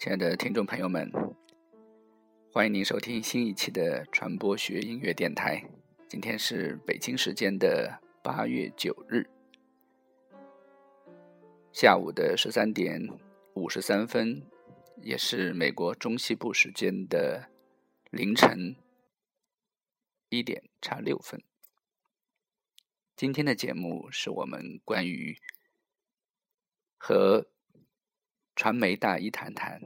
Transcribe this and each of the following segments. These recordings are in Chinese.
亲爱的听众朋友们，欢迎您收听新一期的传播学音乐电台。今天是北京时间的八月九日下午的十三点五十三分，也是美国中西部时间的凌晨一点差六分。今天的节目是我们关于和传媒大一谈谈，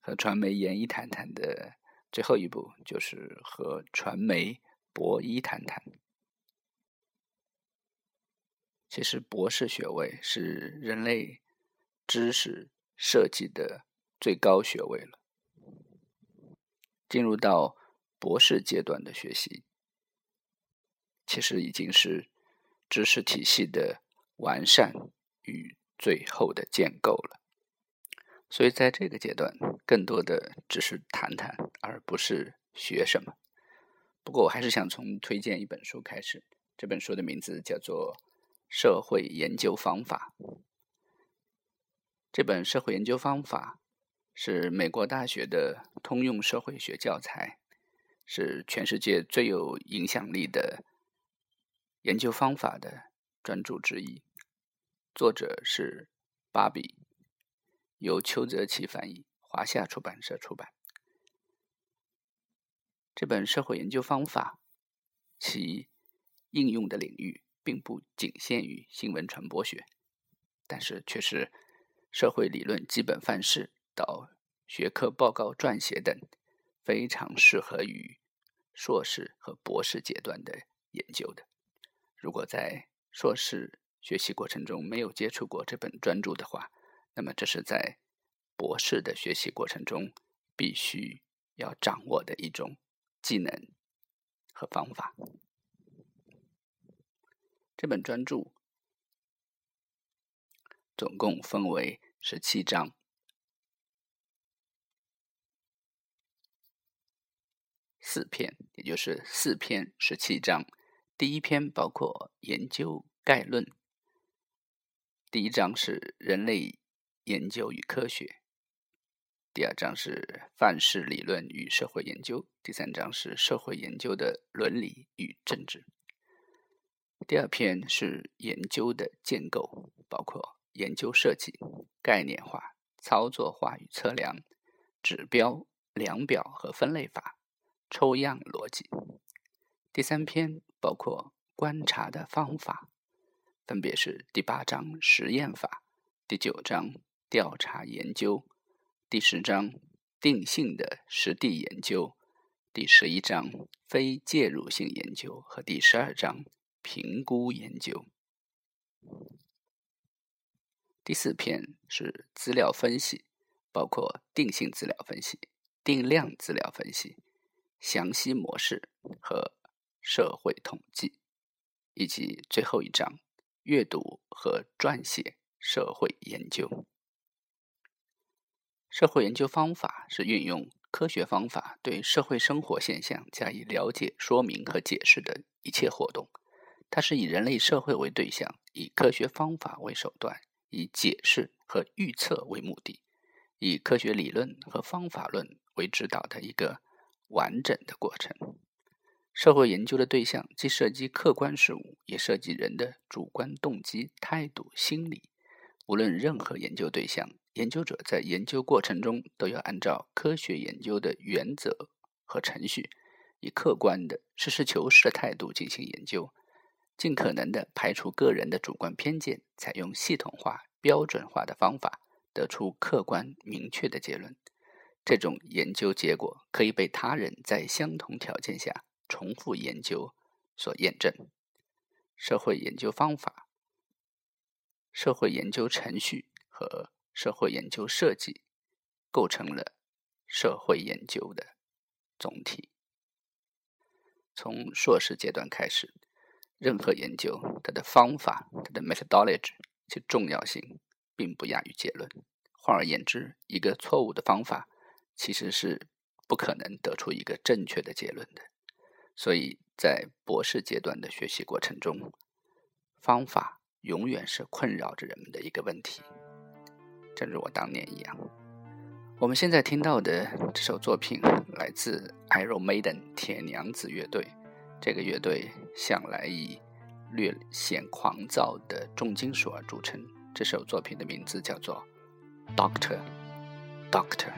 和传媒研一谈谈的最后一步，就是和传媒博一谈谈。其实，博士学位是人类知识设计的最高学位了。进入到博士阶段的学习，其实已经是知识体系的完善与。最后的建构了，所以在这个阶段，更多的只是谈谈，而不是学什么。不过，我还是想从推荐一本书开始。这本书的名字叫做《社会研究方法》。这本社会研究方法是美国大学的通用社会学教材，是全世界最有影响力的研究方法的专著之一。作者是芭比，由邱泽奇翻译，华夏出版社出版。这本社会研究方法，其应用的领域并不仅限于新闻传播学，但是却是社会理论基本范式到学科报告撰写等，非常适合于硕士和博士阶段的研究的。如果在硕士，学习过程中没有接触过这本专著的话，那么这是在博士的学习过程中必须要掌握的一种技能和方法。这本专著总共分为十七章，四篇，也就是四篇十七章。第一篇包括研究概论。第一章是人类研究与科学，第二章是范式理论与社会研究，第三章是社会研究的伦理与政治。第二篇是研究的建构，包括研究设计、概念化、操作化与测量、指标、量表和分类法、抽样逻辑。第三篇包括观察的方法。分别是第八章实验法，第九章调查研究，第十章定性的实地研究，第十一章非介入性研究和第十二章评估研究。第四篇是资料分析，包括定性资料分析、定量资料分析、详细模式和社会统计，以及最后一章。阅读和撰写社会研究。社会研究方法是运用科学方法对社会生活现象加以了解、说明和解释的一切活动。它是以人类社会为对象，以科学方法为手段，以解释和预测为目的，以科学理论和方法论为指导的一个完整的过程。社会研究的对象既涉及客观事物，也涉及人的主观动机、态度、心理。无论任何研究对象，研究者在研究过程中都要按照科学研究的原则和程序，以客观的、实事求是的态度进行研究，尽可能的排除个人的主观偏见，采用系统化、标准化的方法，得出客观明确的结论。这种研究结果可以被他人在相同条件下。重复研究所验证，社会研究方法、社会研究程序和社会研究设计构成了社会研究的总体。从硕士阶段开始，任何研究它的方法、它的 methodology 其重要性并不亚于结论。换而言之，一个错误的方法其实是不可能得出一个正确的结论的。所以在博士阶段的学习过程中，方法永远是困扰着人们的一个问题。正如我当年一样。我们现在听到的这首作品来自 Iron Maiden 铁娘子乐队。这个乐队向来以略显狂躁的重金属而著称。这首作品的名字叫做《Doctor》，Doctor。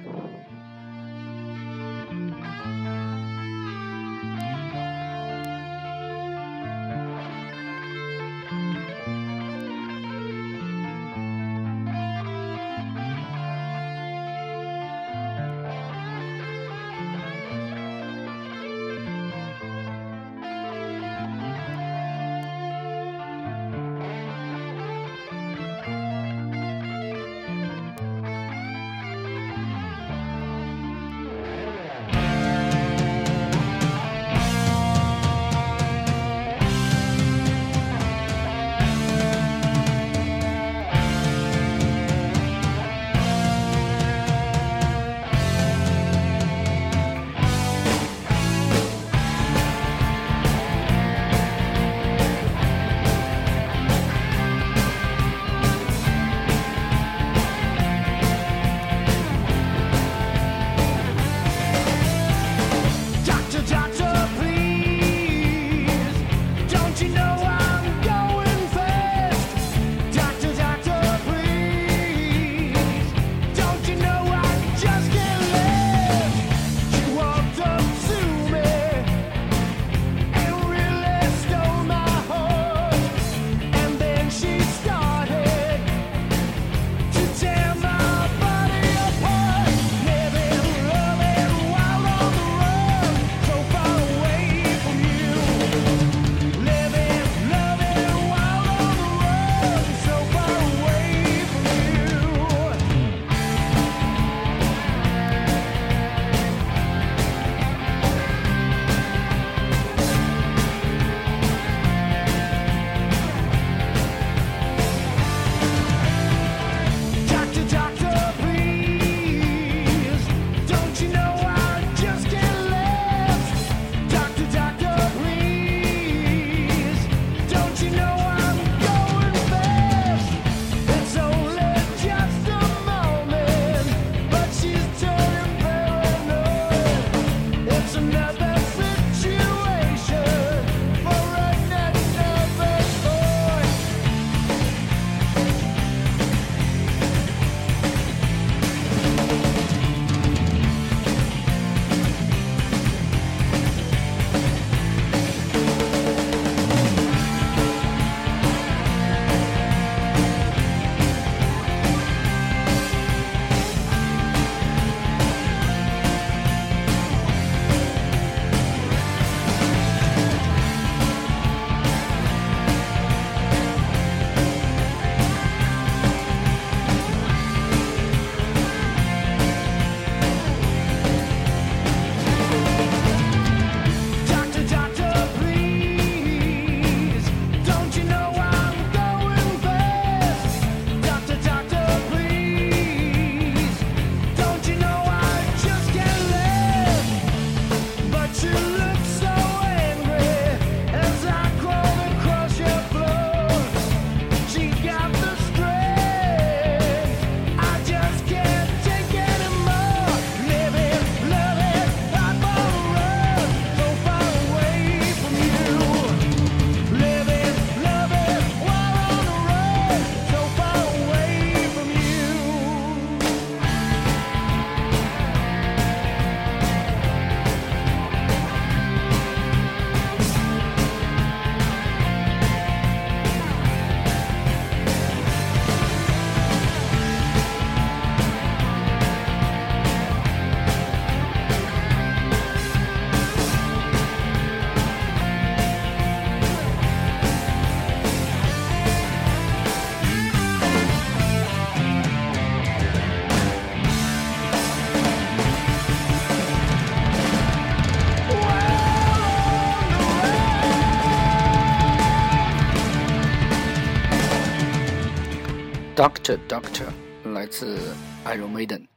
Doctor Doctor 来自 Iron Maiden，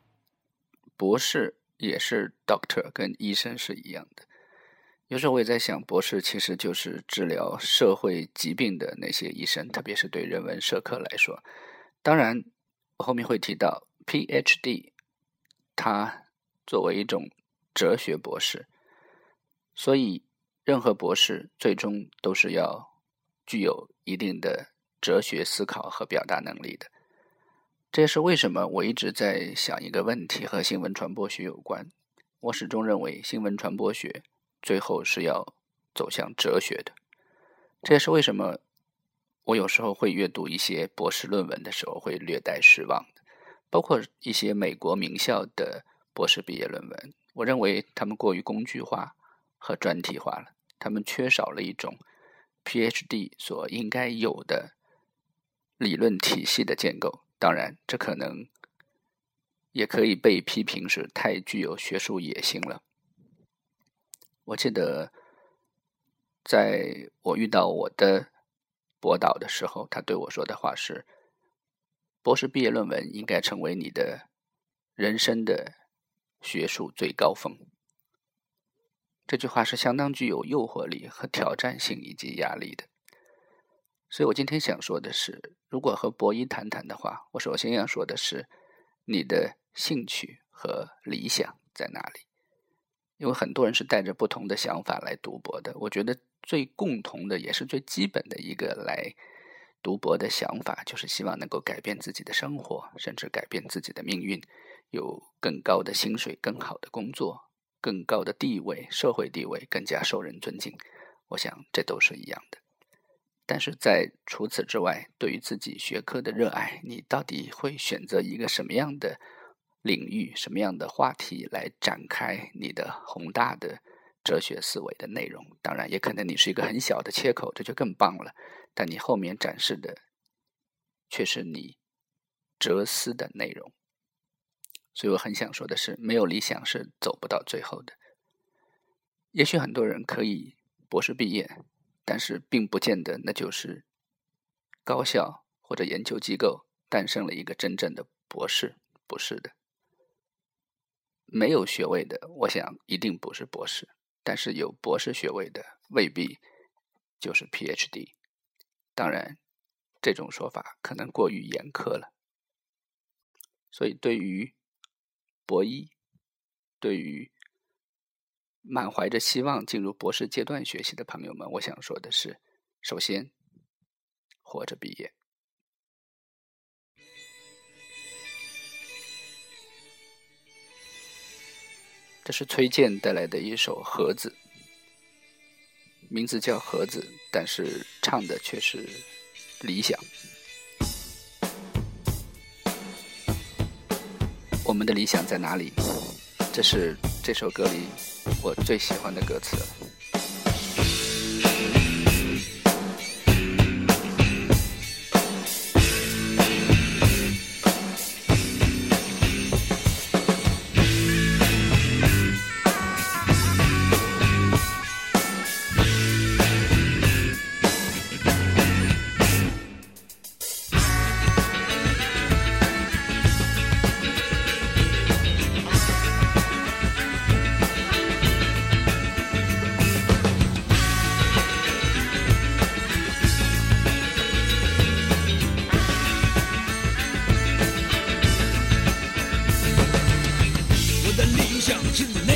博士也是 Doctor，跟医生是一样的。有时候我也在想，博士其实就是治疗社会疾病的那些医生，特别是对人文社科来说。当然，我后面会提到 PhD，它作为一种哲学博士，所以任何博士最终都是要具有一定的哲学思考和表达能力的。这也是为什么我一直在想一个问题，和新闻传播学有关。我始终认为新闻传播学最后是要走向哲学的。这也是为什么我有时候会阅读一些博士论文的时候会略带失望的，包括一些美国名校的博士毕业论文。我认为他们过于工具化和专题化了，他们缺少了一种 PhD 所应该有的理论体系的建构。当然，这可能。也可以被批评是太具有学术野心了。我记得，在我遇到我的博导的时候，他对我说的话是：“博士毕业论文应该成为你的人生的学术最高峰。”这句话是相当具有诱惑力和挑战性以及压力的。所以我今天想说的是，如果和博一谈谈的话，我首先要说的是你的。兴趣和理想在哪里？因为很多人是带着不同的想法来读博的。我觉得最共同的，也是最基本的一个来读博的想法，就是希望能够改变自己的生活，甚至改变自己的命运，有更高的薪水、更好的工作、更高的地位、社会地位，更加受人尊敬。我想这都是一样的。但是在除此之外，对于自己学科的热爱，你到底会选择一个什么样的？领域什么样的话题来展开你的宏大的哲学思维的内容？当然，也可能你是一个很小的切口，这就更棒了。但你后面展示的却是你哲思的内容。所以我很想说的是，没有理想是走不到最后的。也许很多人可以博士毕业，但是并不见得那就是高校或者研究机构诞生了一个真正的博士，不是的。没有学位的，我想一定不是博士；但是有博士学位的，未必就是 PhD。当然，这种说法可能过于严苛了。所以，对于博一，对于满怀着希望进入博士阶段学习的朋友们，我想说的是：首先，活着毕业。这是崔健带来的一首《盒子》，名字叫《盒子》，但是唱的却是理想。我们的理想在哪里？这是这首歌里我最喜欢的歌词。是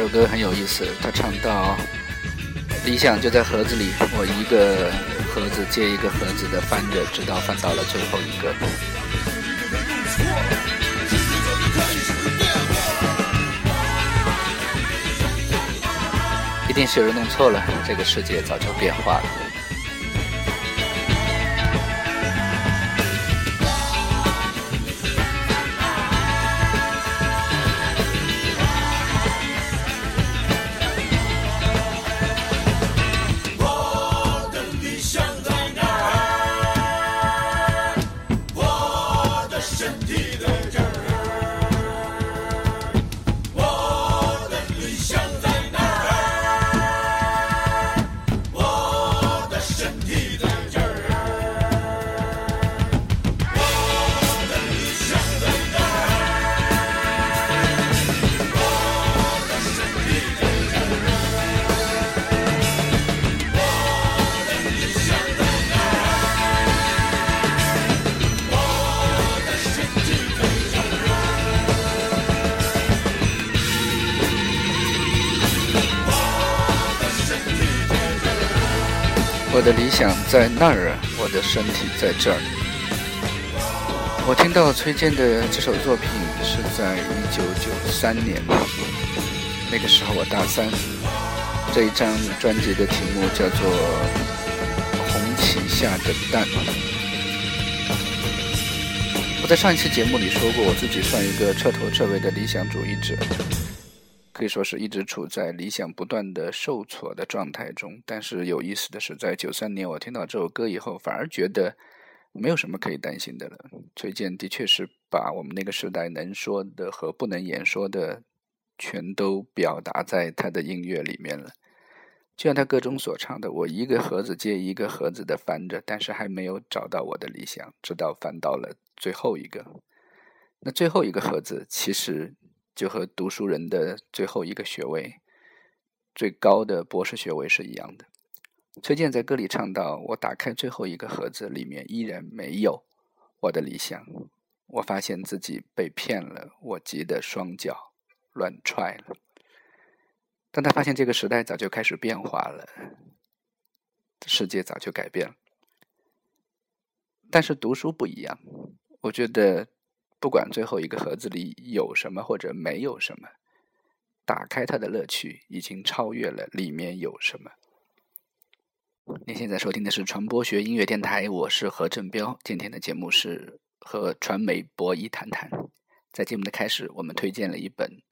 这首歌很有意思，他唱到理想就在盒子里，我一个盒子接一个盒子的翻着，直到翻到了最后一个。一定是有人弄错了，这个世界早就变化了。想在那儿，我的身体在这儿。我听到崔健的这首作品是在一九九三年，那个时候我大三。这一张专辑的题目叫做《红旗下的蛋》。我在上一期节目里说过，我自己算一个彻头彻尾的理想主义者。可以说是一直处在理想不断的受挫的状态中，但是有意思的是，在九三年我听到这首歌以后，反而觉得没有什么可以担心的了。崔健的确是把我们那个时代能说的和不能言说的，全都表达在他的音乐里面了。就像他歌中所唱的：“我一个盒子接一个盒子的翻着，但是还没有找到我的理想，直到翻到了最后一个。那最后一个盒子，其实……”就和读书人的最后一个学位，最高的博士学位是一样的。崔健在歌里唱到：“我打开最后一个盒子，里面依然没有我的理想。我发现自己被骗了，我急得双脚乱踹了。”当他发现这个时代早就开始变化了，世界早就改变了，但是读书不一样。我觉得，不管最后一个盒子里有什么或者没有什么，打开它的乐趣已经超越了里面有什么。您现在收听的是传播学音乐电台，我是何振彪。今天的节目是和传媒博弈谈谈。在节目的开始，我们推荐了一本。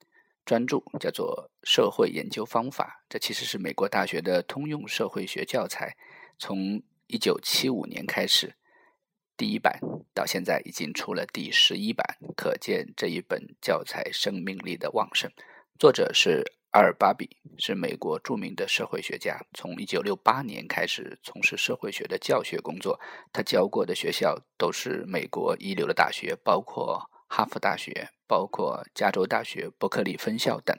专著叫做《社会研究方法》，这其实是美国大学的通用社会学教材。从一九七五年开始，第一版到现在已经出了第十一版，可见这一本教材生命力的旺盛。作者是阿尔巴比，是美国著名的社会学家。从一九六八年开始从事社会学的教学工作，他教过的学校都是美国一流的大学，包括哈佛大学。包括加州大学伯克利分校等，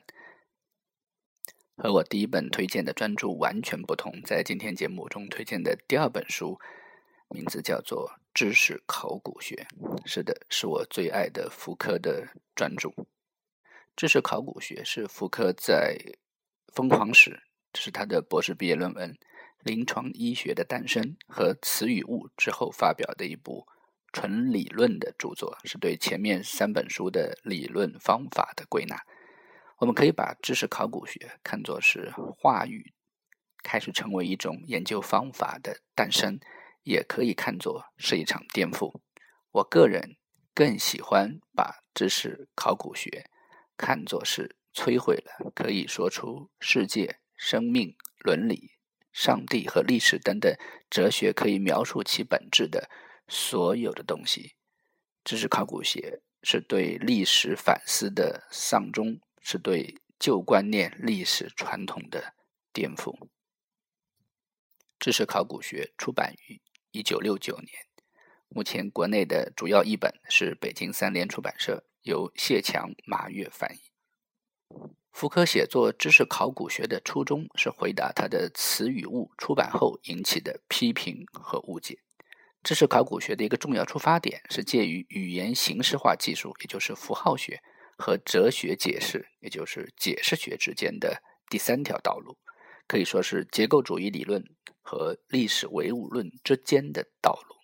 和我第一本推荐的专著完全不同。在今天节目中推荐的第二本书，名字叫做《知识考古学》。是的，是我最爱的福柯的专著。《知识考古学》是福柯在《疯狂史》，这是他的博士毕业论文，《临床医学的诞生》和《词语物》之后发表的一部。纯理论的著作是对前面三本书的理论方法的归纳。我们可以把知识考古学看作是话语开始成为一种研究方法的诞生，也可以看作是一场颠覆。我个人更喜欢把知识考古学看作是摧毁了可以说出世界、生命、伦理、上帝和历史等等哲学可以描述其本质的。所有的东西，知识考古学是对历史反思的丧钟，是对旧观念、历史传统的颠覆。知识考古学出版于一九六九年，目前国内的主要译本是北京三联出版社，由谢强、马跃翻译。福柯写作知识考古学的初衷是回答他的《词语物》出版后引起的批评和误解。知识考古学的一个重要出发点是介于语言形式化技术，也就是符号学，和哲学解释，也就是解释学之间的第三条道路，可以说是结构主义理论和历史唯物论之间的道路。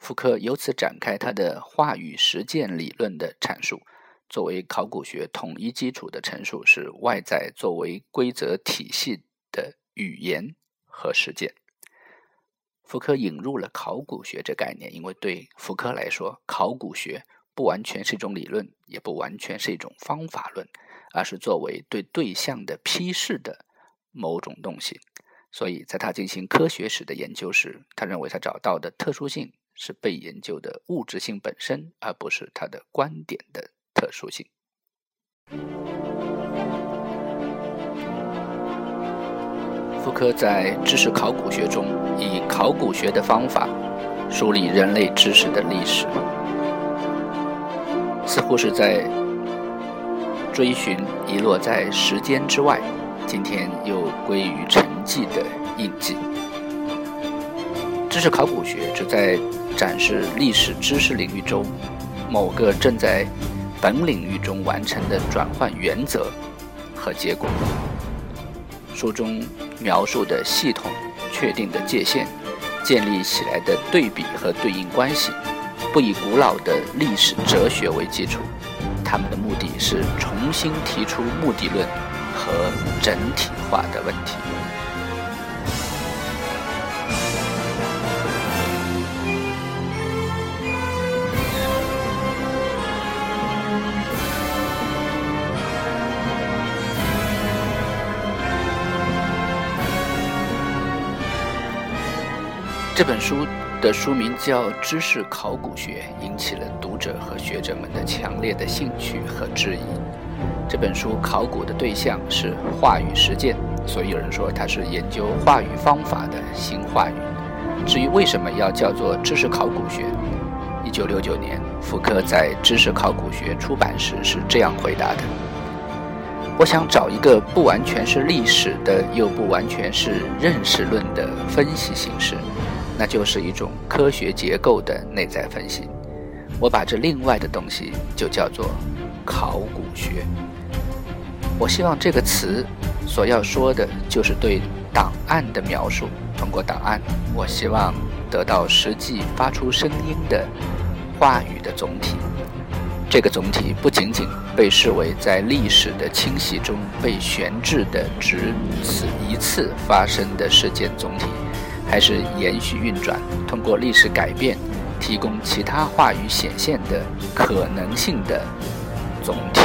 福柯由此展开他的话语实践理论的阐述。作为考古学统一基础的陈述是外在作为规则体系的语言和实践。福柯引入了考古学这概念，因为对福柯来说，考古学不完全是一种理论，也不完全是一种方法论，而是作为对对象的批示的某种东西。所以，在他进行科学史的研究时，他认为他找到的特殊性是被研究的物质性本身，而不是他的观点的特殊性。福柯在知识考古学中以考古学的方法梳理人类知识的历史，似乎是在追寻遗落在时间之外，今天又归于沉寂的印记。知识考古学只在展示历史知识领域中某个正在本领域中完成的转换原则和结果。书中。描述的系统确定的界限，建立起来的对比和对应关系，不以古老的历史哲学为基础，他们的目的是重重新提出目的论和整体化的问题。这本书的书名叫《知识考古学》，引起了读者和学者们的强烈的兴趣和质疑。这本书考古的对象是话语实践，所以有人说它是研究话语方法的新话语。至于为什么要叫做知识考古学，一九六九年福柯在《知识考古学》出版时是这样回答的：我想找一个不完全是历史的，又不完全是认识论的分析形式，那就是一种科学结构的内在分析。我把这另外的东西就叫做考古学。我希望这个词所要说的就是对档案的描述。通过档案，我希望得到实际发出声音的话语的总体。这个总体不仅仅被视为在历史的清洗中被悬置的只此一次发生的事件总体，还是延续运转，通过历史改变，提供其他话语显现的可能性的总体。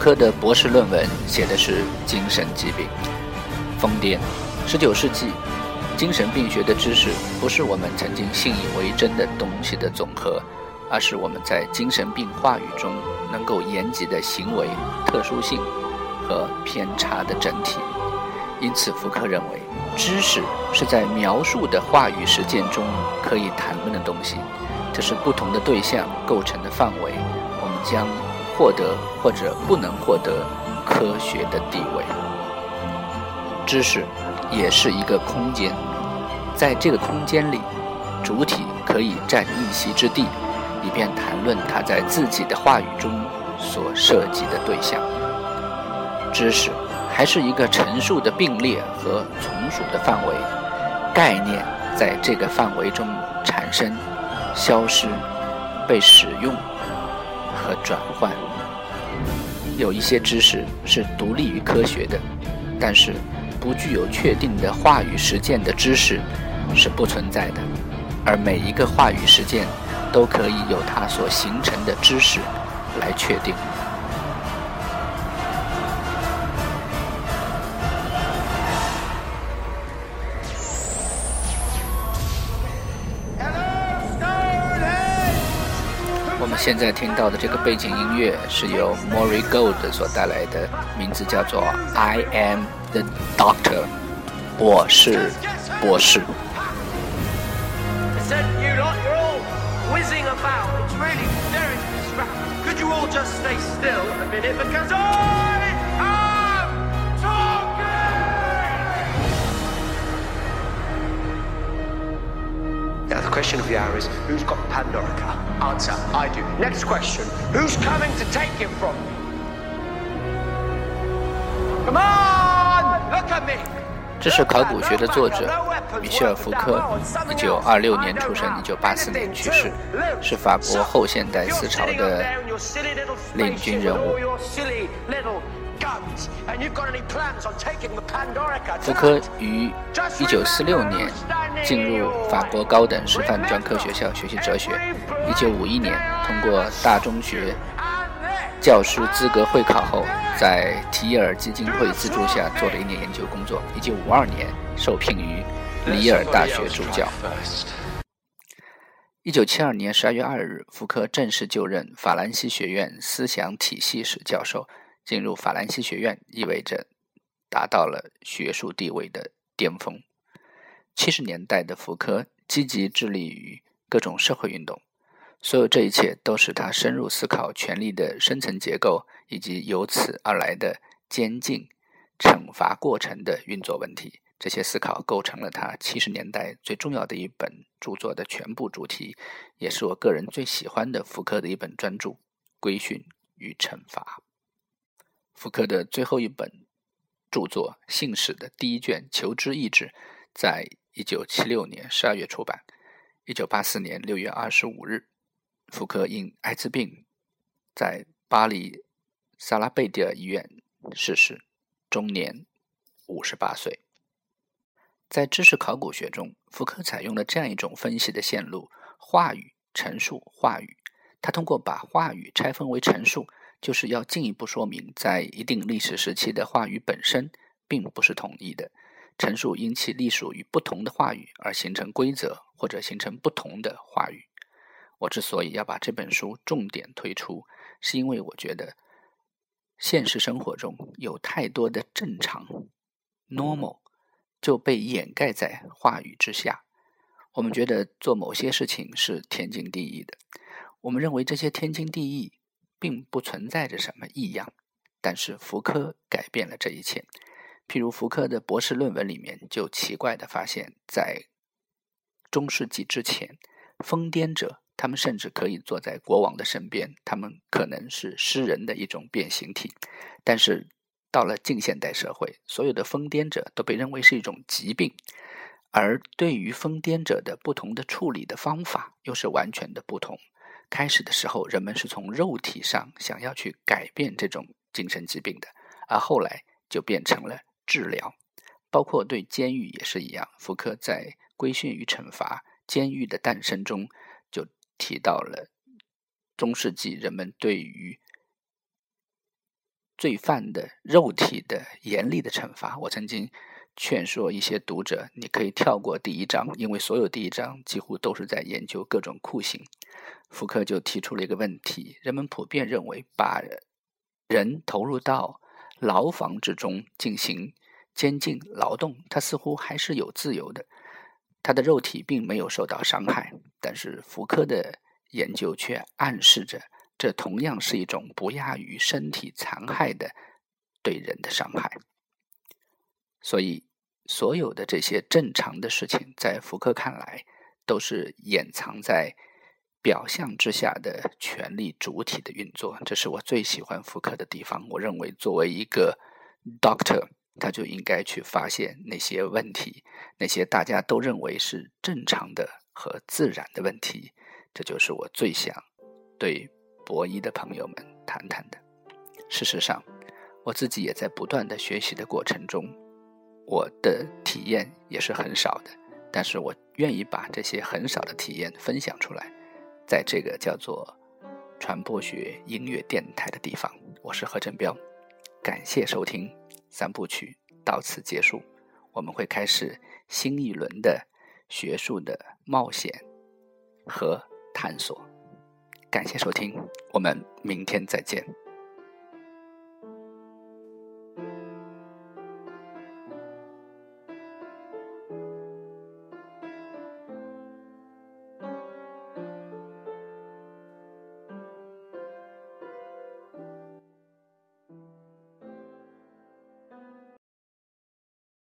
科的博士论文写的是精神疾病、疯癫。十九世纪，精神病学的知识不是我们曾经信以为真的东西的总和，而是我们在精神病话语中能够言及的行为特殊性和偏差的整体。因此，福柯认为，知识是在描述的话语实践中可以谈论的东西，这是不同的对象构成的范围。我们将。获得或者不能获得科学的地位，知识也是一个空间，在这个空间里，主体可以占一席之地，以便谈论他在自己的话语中所涉及的对象。知识还是一个陈述的并列和从属的范围，概念在这个范围中产生、消失、被使用和转换。有一些知识是独立于科学的，但是不具有确定的话语实践的知识是不存在的，而每一个话语实践都可以由它所形成的知识来确定。现在听到的这个背景音乐是由 Maury Gold 所带来的，名字叫做 I Am the Doctor，我是博士。Now, the question of the hour is who's got Pandorica? Answer I do. Next question who's coming to take him from me? Come on! Look at me! 这是考古学的作者米歇尔·福克，一九二六年出生，一九八四年去世，是法国后现代思潮的领军人物。福柯于1946年进入法国高等师范专科学校学习哲学。1951年通过大中学教师资格会考后，在提尔基金会资助下做了一年研究工作。1952年受聘于里尔大学助教。1972年12月2日，福柯正式就任法兰西学院思想体系史教授。进入法兰西学院意味着达到了学术地位的巅峰。七十年代的福柯积极致力于各种社会运动，所有这一切都使他深入思考权力的深层结构以及由此而来的监禁、惩罚过程的运作问题。这些思考构成了他七十年代最重要的一本著作的全部主题，也是我个人最喜欢的福柯的一本专著《规训与惩罚》。福柯的最后一本著作《信史》的第一卷《求知意志》，在一九七六年十二月出版。一九八四年六月二十五日，福柯因艾滋病在巴黎萨拉贝蒂尔医院逝世，终年五十八岁。在知识考古学中，福柯采用了这样一种分析的线路：话语、陈述、话语。他通过把话语拆分为陈述。就是要进一步说明，在一定历史时期的话语本身并不是统一的。陈述因其隶属于不同的话语而形成规则，或者形成不同的话语。我之所以要把这本书重点推出，是因为我觉得现实生活中有太多的正常 （normal） 就被掩盖在话语之下。我们觉得做某些事情是天经地义的，我们认为这些天经地义并不存在着什么异样。但是福柯改变了这一切。譬如福柯的博士论文里面就奇怪的发现，在中世纪之前，疯癫者他们甚至可以坐在国王的身边，他们可能是诗人的一种变形体。但是到了近现代社会，所有的疯癫者都被认为是一种疾病，而对于疯癫者的不同的处理的方法又是完全的不同。开始的时候，人们是从肉体上想要去改变这种精神疾病的，而后来就变成了。治疗，包括对监狱也是一样。福柯在《规训与惩罚：监狱的诞生》中就提到了中世纪人们对于罪犯的肉体的严厉的惩罚。我曾经劝说一些读者，你可以跳过第一章，因为所有第一章几乎都是在研究各种酷刑。福柯就提出了一个问题：人们普遍认为，把人投入到牢房之中进行。监禁劳动，他似乎还是有自由的，他的肉体并没有受到伤害。但是福柯的研究却暗示着，这同样是一种不亚于身体残害的对人的伤害。所以，所有的这些正常的事情，在福柯看来，都是掩藏在表象之下的权力主体的运作。这是我最喜欢福柯的地方。我认为，作为一个 doctor。他就应该去发现那些问题，那些大家都认为是正常的和自然的问题。这就是我最想对博弈的朋友们谈谈的。事实上，我自己也在不断的学习的过程中，我的体验也是很少的。但是我愿意把这些很少的体验分享出来，在这个叫做传播学音乐电台的地方。我是何振彪，感谢收听。三部曲到此结束，我们会开始新一轮的学术的冒险和探索。感谢收听，我们明天再见。